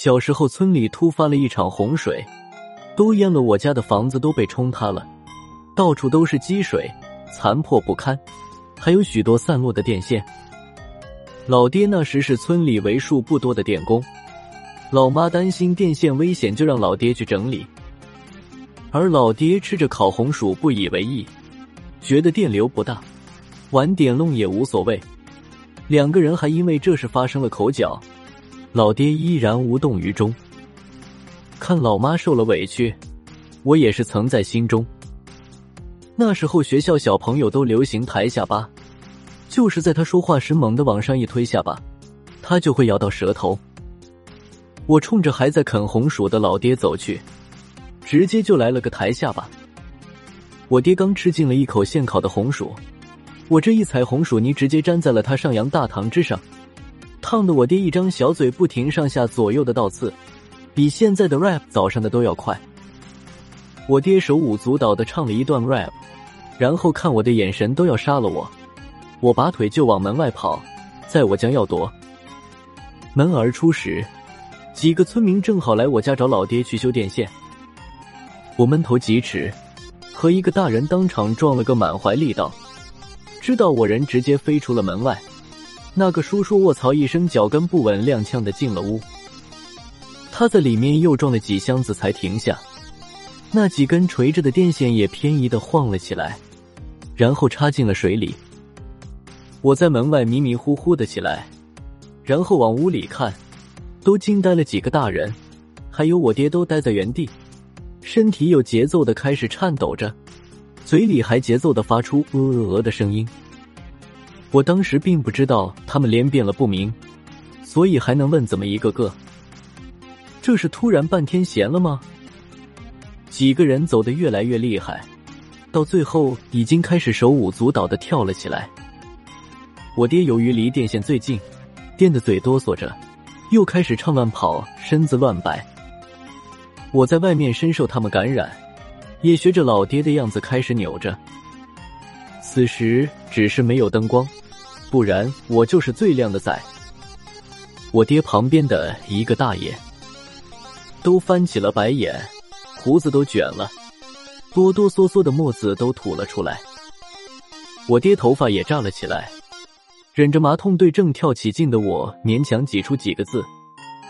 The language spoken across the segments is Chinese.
小时候村里突发了一场洪水，都淹了，我家的房子都被冲塌了，到处都是积水，残破不堪，还有许多散落的电线。老爹那时是村里为数不多的电工，老妈担心电线危险，就让老爹去整理。而老爹吃着烤红薯不以为意，觉得电流不大，玩点弄也无所谓。两个人还因为这事发生了口角，老爹依然无动于衷。看老妈受了委屈，我也是曾在心中。那时候学校小朋友都流行抬下巴。就是在他说话时，猛地往上一推下巴，他就会咬到舌头。我冲着还在啃红薯的老爹走去，直接就来了个抬下巴。我爹刚吃进了一口现烤的红薯，我这一踩红薯泥，直接粘在了他上扬大堂之上，烫的我爹一张小嘴不停上下左右的倒刺，比现在的 rap 早上的都要快。我爹手舞足蹈的唱了一段 rap，然后看我的眼神都要杀了我。我拔腿就往门外跑，在我将要躲门而出时，几个村民正好来我家找老爹去修电线。我闷头疾驰，和一个大人当场撞了个满怀力道，知道我人直接飞出了门外。那个叔叔卧槽一声，脚跟不稳，踉跄的进了屋。他在里面又撞了几箱子才停下，那几根垂着的电线也偏移的晃了起来，然后插进了水里。我在门外迷迷糊糊的起来，然后往屋里看，都惊呆了。几个大人，还有我爹都呆在原地，身体有节奏的开始颤抖着，嘴里还节奏的发出呃呃的声音。我当时并不知道他们连变了不明，所以还能问怎么一个个？这是突然半天闲了吗？几个人走得越来越厉害，到最后已经开始手舞足蹈的跳了起来。我爹由于离电线最近，电的嘴哆嗦着，又开始唱乱跑，身子乱摆。我在外面深受他们感染，也学着老爹的样子开始扭着。此时只是没有灯光，不然我就是最靓的仔。我爹旁边的一个大爷都翻起了白眼，胡子都卷了，哆哆嗦嗦的沫子都吐了出来。我爹头发也炸了起来。忍着麻痛，对正跳起劲的我勉强挤出几个字：“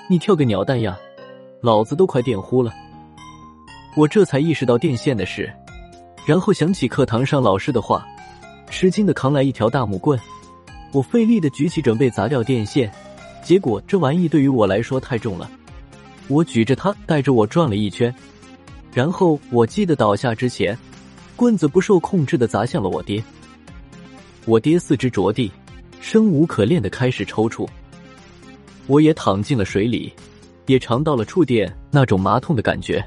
你跳个鸟蛋呀，老子都快电呼了。”我这才意识到电线的事，然后想起课堂上老师的话，吃惊的扛来一条大木棍，我费力的举起准备砸掉电线，结果这玩意对于我来说太重了，我举着它带着我转了一圈，然后我记得倒下之前，棍子不受控制的砸向了我爹，我爹四肢着地。生无可恋的开始抽搐，我也躺进了水里，也尝到了触电那种麻痛的感觉。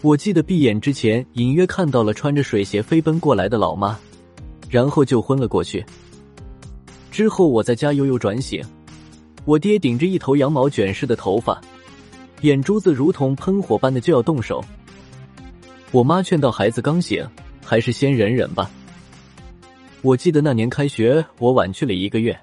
我记得闭眼之前，隐约看到了穿着水鞋飞奔过来的老妈，然后就昏了过去。之后我在家悠悠转醒，我爹顶着一头羊毛卷似的头发，眼珠子如同喷火般的就要动手。我妈劝道：“孩子刚醒，还是先忍忍吧。”我记得那年开学，我晚去了一个月。